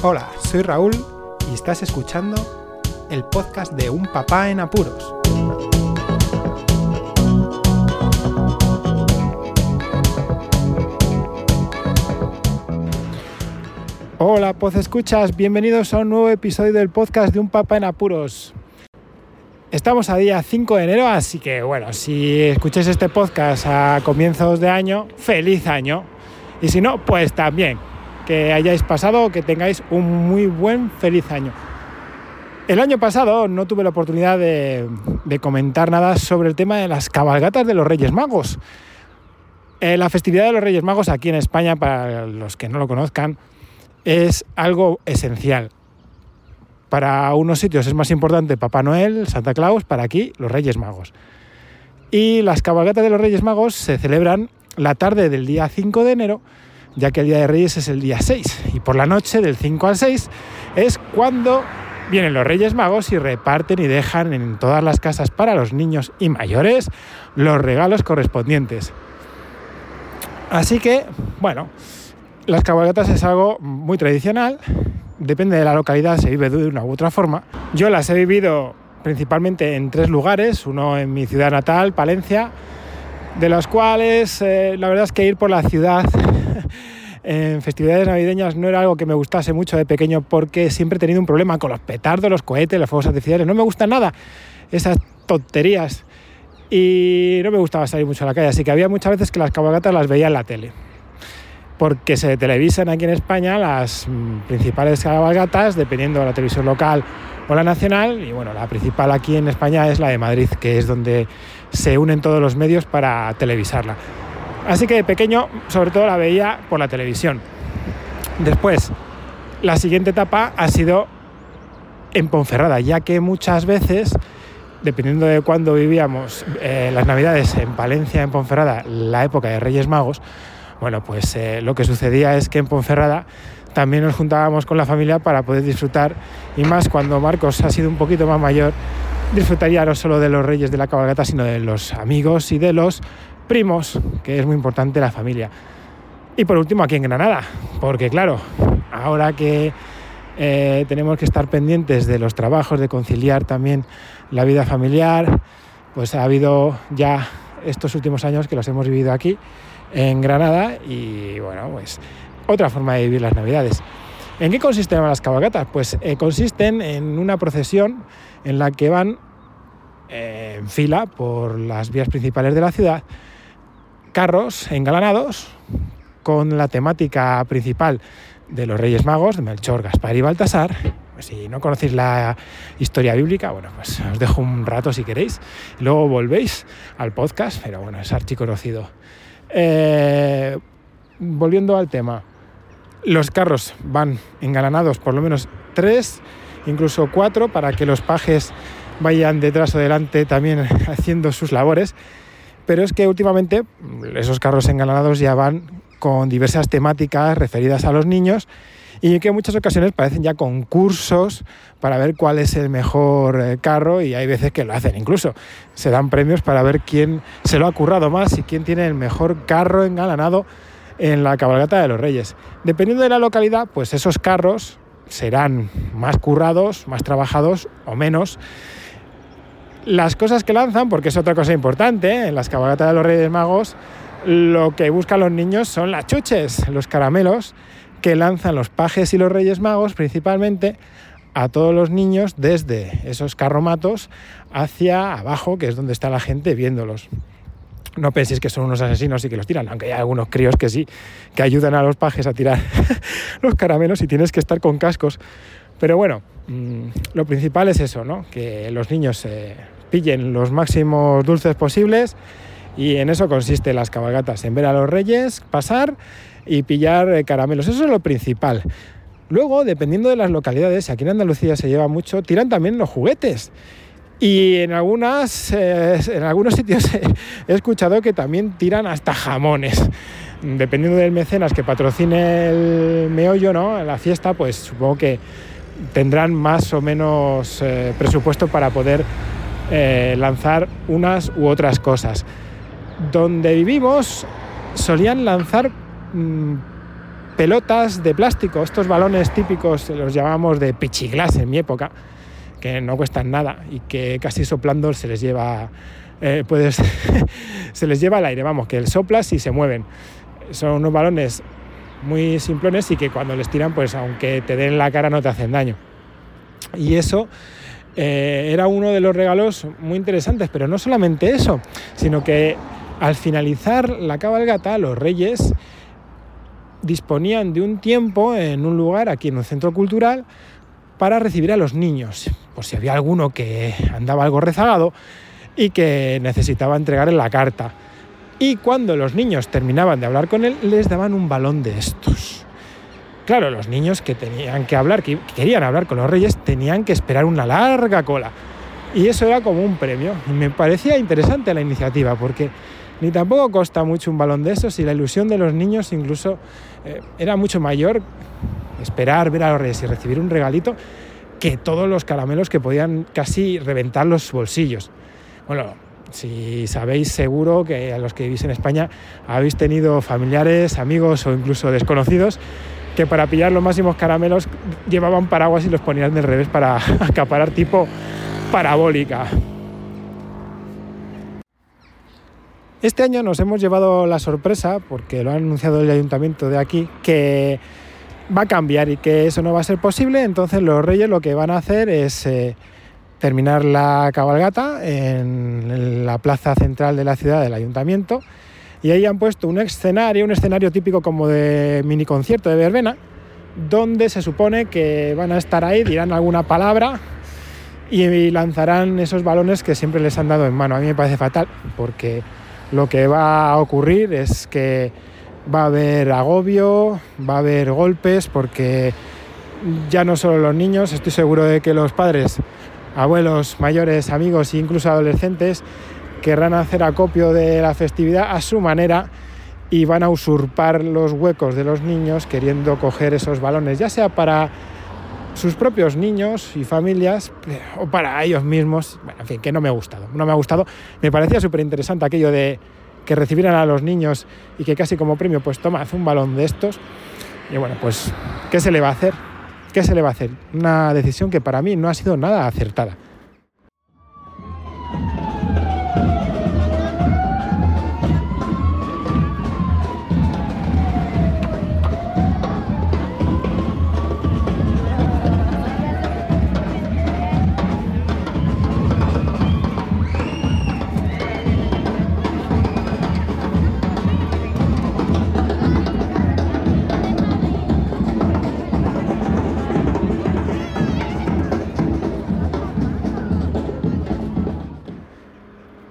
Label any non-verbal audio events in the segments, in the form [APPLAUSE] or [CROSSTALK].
Hola, soy Raúl y estás escuchando el podcast de Un Papá en Apuros. Hola, pues escuchas, bienvenidos a un nuevo episodio del podcast de Un Papá en Apuros. Estamos a día 5 de enero, así que bueno, si escucháis este podcast a comienzos de año, feliz año. Y si no, pues también que hayáis pasado, que tengáis un muy buen, feliz año. El año pasado no tuve la oportunidad de, comentar nada sobre el tema de las cabalgatas de los Reyes Magos. Eh, la festividad de los Reyes Magos aquí en España, para los que no lo conozcan, es algo esencial. Para unos sitios es más importante Papá Noel, Santa Claus, para aquí los Reyes Magos. Y las cabalgatas de los Reyes Magos se celebran la tarde del día 5 de enero ya que el Día de Reyes es el día 6 y por la noche del 5 al 6 es cuando vienen los Reyes Magos y reparten y dejan en todas las casas para los niños y mayores los regalos correspondientes. Así que, bueno, las cabalgatas es algo muy tradicional, depende de la localidad, se vive de una u otra forma. Yo las he vivido principalmente en tres lugares, uno en mi ciudad natal, Palencia, de los cuales eh, la verdad es que ir por la ciudad en festividades navideñas no era algo que me gustase mucho de pequeño porque siempre he tenido un problema con los petardos, los cohetes, los fuegos artificiales. No me gustan nada esas tonterías y no me gustaba salir mucho a la calle, así que había muchas veces que las cabalgatas las veía en la tele. Porque se televisan aquí en España las mm, principales cabalgatas, dependiendo de la televisión local o la nacional, y bueno, la principal aquí en España es la de Madrid, que es donde se unen todos los medios para televisarla. Así que de pequeño, sobre todo, la veía por la televisión. Después, la siguiente etapa ha sido en Ponferrada, ya que muchas veces, dependiendo de cuándo vivíamos eh, las Navidades en Palencia, en Ponferrada, la época de Reyes Magos, bueno, pues eh, lo que sucedía es que en Ponferrada también nos juntábamos con la familia para poder disfrutar, y más cuando Marcos ha sido un poquito más mayor, disfrutaría no solo de los reyes de la cabalgata, sino de los amigos y de los primos, que es muy importante la familia. Y por último aquí en Granada, porque claro, ahora que eh, tenemos que estar pendientes de los trabajos, de conciliar también la vida familiar, pues ha habido ya estos últimos años que los hemos vivido aquí en Granada y bueno, pues otra forma de vivir las Navidades. ¿En qué consisten las cabalgatas? Pues eh, consisten en una procesión en la que van eh, en fila por las vías principales de la ciudad carros engalanados con la temática principal de los Reyes Magos, de Melchor, Gaspar y Baltasar. Si no conocéis la historia bíblica, bueno, pues os dejo un rato si queréis. Luego volvéis al podcast, pero bueno, es archiconocido. Eh, volviendo al tema, los carros van engalanados por lo menos tres, incluso cuatro, para que los pajes vayan detrás o delante también [LAUGHS] haciendo sus labores pero es que últimamente esos carros engalanados ya van con diversas temáticas referidas a los niños y que en muchas ocasiones parecen ya concursos para ver cuál es el mejor eh, carro y hay veces que lo hacen incluso. Se dan premios para ver quién se lo ha currado más y quién tiene el mejor carro engalanado en la cabalgata de los Reyes. Dependiendo de la localidad, pues esos carros serán más currados, más trabajados o menos las cosas que lanzan, porque es otra cosa importante, en las cabalgatas de los Reyes Magos, lo que buscan los niños son las chuches, los caramelos que lanzan los pajes y los Reyes Magos principalmente a todos los niños desde esos carromatos hacia abajo, que es donde está la gente viéndolos. No penséis que son unos asesinos y que los tiran, aunque hay algunos críos que sí, que ayudan a los pajes a tirar [LAUGHS] los caramelos y tienes que estar con cascos. Pero bueno, mm, lo principal es eso, ¿no? Que los niños se pillen los máximos dulces posibles y en eso consiste las cabalgatas, en ver a los reyes pasar y pillar eh, caramelos. Eso es lo principal. Luego, dependiendo de las localidades, aquí en Andalucía se lleva mucho, tiran también los juguetes. Y en, algunas, eh, en algunos sitios [LAUGHS] he escuchado que también tiran hasta jamones. Dependiendo del mecenas que patrocine el meollo, ¿no? La fiesta, pues supongo que tendrán más o menos eh, presupuesto para poder eh, lanzar unas u otras cosas. Donde vivimos solían lanzar mm, pelotas de plástico, estos balones típicos, los llamamos de pichiglas en mi época, que no cuestan nada y que casi soplando se les lleva, eh, puedes, [LAUGHS] se les lleva el aire, vamos, que soplas y se mueven. Son unos balones muy simplones y que cuando les tiran, pues aunque te den la cara no te hacen daño. Y eso eh, era uno de los regalos muy interesantes, pero no solamente eso, sino que al finalizar la cabalgata, los reyes disponían de un tiempo en un lugar aquí en un centro cultural para recibir a los niños, por si había alguno que andaba algo rezagado y que necesitaba entregarle la carta. Y cuando los niños terminaban de hablar con él, les daban un balón de estos. Claro, los niños que tenían que hablar, que querían hablar con los reyes, tenían que esperar una larga cola. Y eso era como un premio. Y me parecía interesante la iniciativa, porque ni tampoco costa mucho un balón de esos y la ilusión de los niños incluso eh, era mucho mayor esperar ver a los reyes y recibir un regalito que todos los caramelos que podían casi reventar los bolsillos. Bueno, si sabéis seguro que a los que vivís en España habéis tenido familiares, amigos o incluso desconocidos que para pillar los máximos caramelos llevaban paraguas y los ponían del revés para [LAUGHS] acaparar tipo parabólica. Este año nos hemos llevado la sorpresa, porque lo ha anunciado el ayuntamiento de aquí, que va a cambiar y que eso no va a ser posible, entonces los reyes lo que van a hacer es... Eh, terminar la cabalgata en la plaza central de la ciudad del ayuntamiento y ahí han puesto un escenario, un escenario típico como de mini concierto de verbena, donde se supone que van a estar ahí, dirán alguna palabra y lanzarán esos balones que siempre les han dado en mano. A mí me parece fatal porque lo que va a ocurrir es que va a haber agobio, va a haber golpes porque ya no solo los niños, estoy seguro de que los padres abuelos, mayores, amigos e incluso adolescentes querrán hacer acopio de la festividad a su manera y van a usurpar los huecos de los niños queriendo coger esos balones, ya sea para sus propios niños y familias o para ellos mismos. Bueno, en fin, que no me ha gustado. No me ha gustado. Me parecía súper interesante aquello de que recibieran a los niños y que casi como premio, pues toma, un balón de estos. Y bueno, pues, ¿qué se le va a hacer? ¿Qué se le va a hacer? Una decisión que para mí no ha sido nada acertada.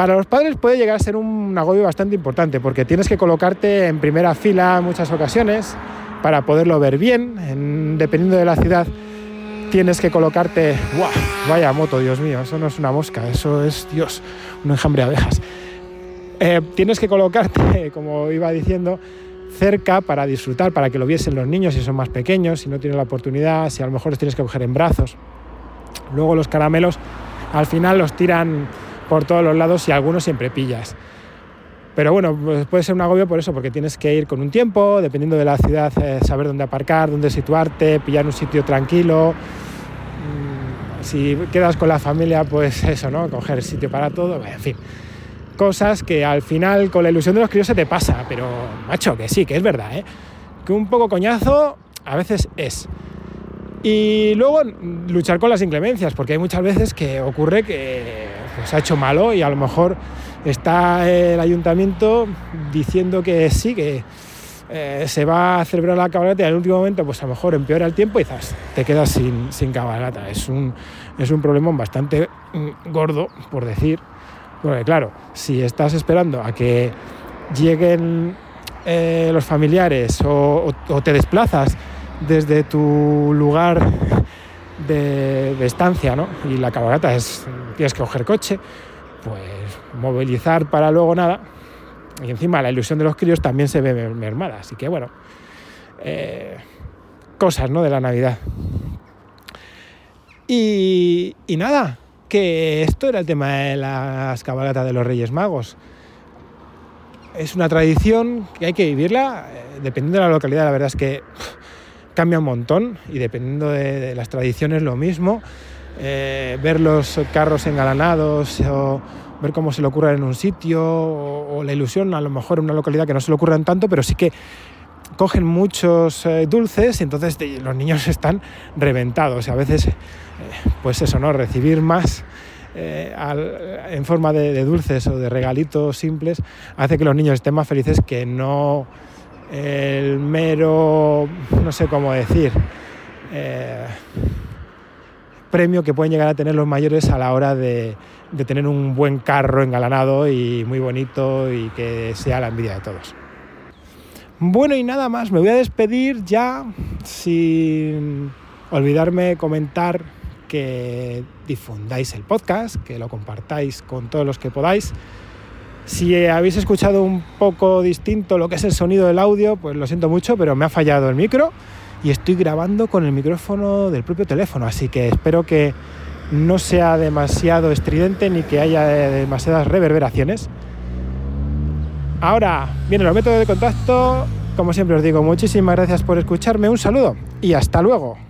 Para los padres puede llegar a ser un agobio bastante importante porque tienes que colocarte en primera fila en muchas ocasiones para poderlo ver bien. dependiendo de la ciudad, tienes que colocarte. ¡Wow! Vaya moto, Dios mío, eso no es una mosca, eso es, Dios, un enjambre de abejas. Eh, tienes que colocarte, [LAUGHS] como iba diciendo, cerca para disfrutar, para que lo viesen los niños si son más pequeños, si no tienen la oportunidad, si a lo mejor los tienes que coger en brazos. Luego los caramelos al final los tiran por todos los lados y algunos siempre pillas. Pero bueno, pues puede ser un agobio por eso, porque tienes que ir con un tiempo, dependiendo de la ciudad, eh, saber dónde aparcar, dónde situarte, pillar un sitio tranquilo. Mm, si quedas con la familia, pues eso, ¿no? Coger sitio para todo, en fin. Cosas que al final con la ilusión de los críos se te pasa, pero macho, que sí, que es verdad, ¿eh? Que un poco coñazo a veces es. Y luego luchar con las inclemencias, porque hay muchas veces que ocurre que se pues, ha hecho malo y a lo mejor está el ayuntamiento diciendo que sí, que eh, se va a celebrar la cabalgata y al último momento pues a lo mejor empeora el tiempo y te quedas sin, sin cabalgata. Es un, es un problema bastante mm, gordo, por decir. Porque claro, si estás esperando a que lleguen eh, los familiares o te desplazas desde tu lugar de, estancia, ¿no? Y la cabalgata es, tienes que coger coche, pues movilizar para luego nada. Y encima la ilusión de los críos también se ve mermada. Así que bueno, eh, cosas, ¿no? De la Navidad. Y, y nada, que esto era el tema de las cabalgatas de los Reyes Magos. es una tradición que hay que vivirla, eh, dependiendo de la localidad, la verdad es que cambia un montón y dependiendo de, las tradiciones lo mismo. Eh, ver los carros engalanados o ver cómo se le ocurre en un sitio o, la ilusión, a lo mejor en una localidad que no se le ocurran tanto, pero sí que cogen muchos eh, dulces y entonces los niños están reventados. Y a veces, pues eso, ¿no? Recibir más eh, en forma de, dulces o de regalitos simples hace que los niños estén más felices que no el mero, no sé cómo decir, eh, premio que pueden llegar a tener los mayores a la hora de, de tener un buen carro engalanado y muy bonito y que sea la envidia de todos. Bueno y nada más, me voy a despedir ya sin olvidarme comentar que difundáis el podcast, que lo compartáis con todos los que podáis. Si habéis escuchado un poco distinto lo que es el sonido del audio, pues lo siento mucho, pero me ha fallado el micro y estoy grabando con el micrófono del propio teléfono, así que espero que no sea demasiado estridente ni que haya demasiadas reverberaciones. Ahora vienen los métodos de contacto. Como siempre os digo, muchísimas gracias por escucharme, un saludo y hasta luego.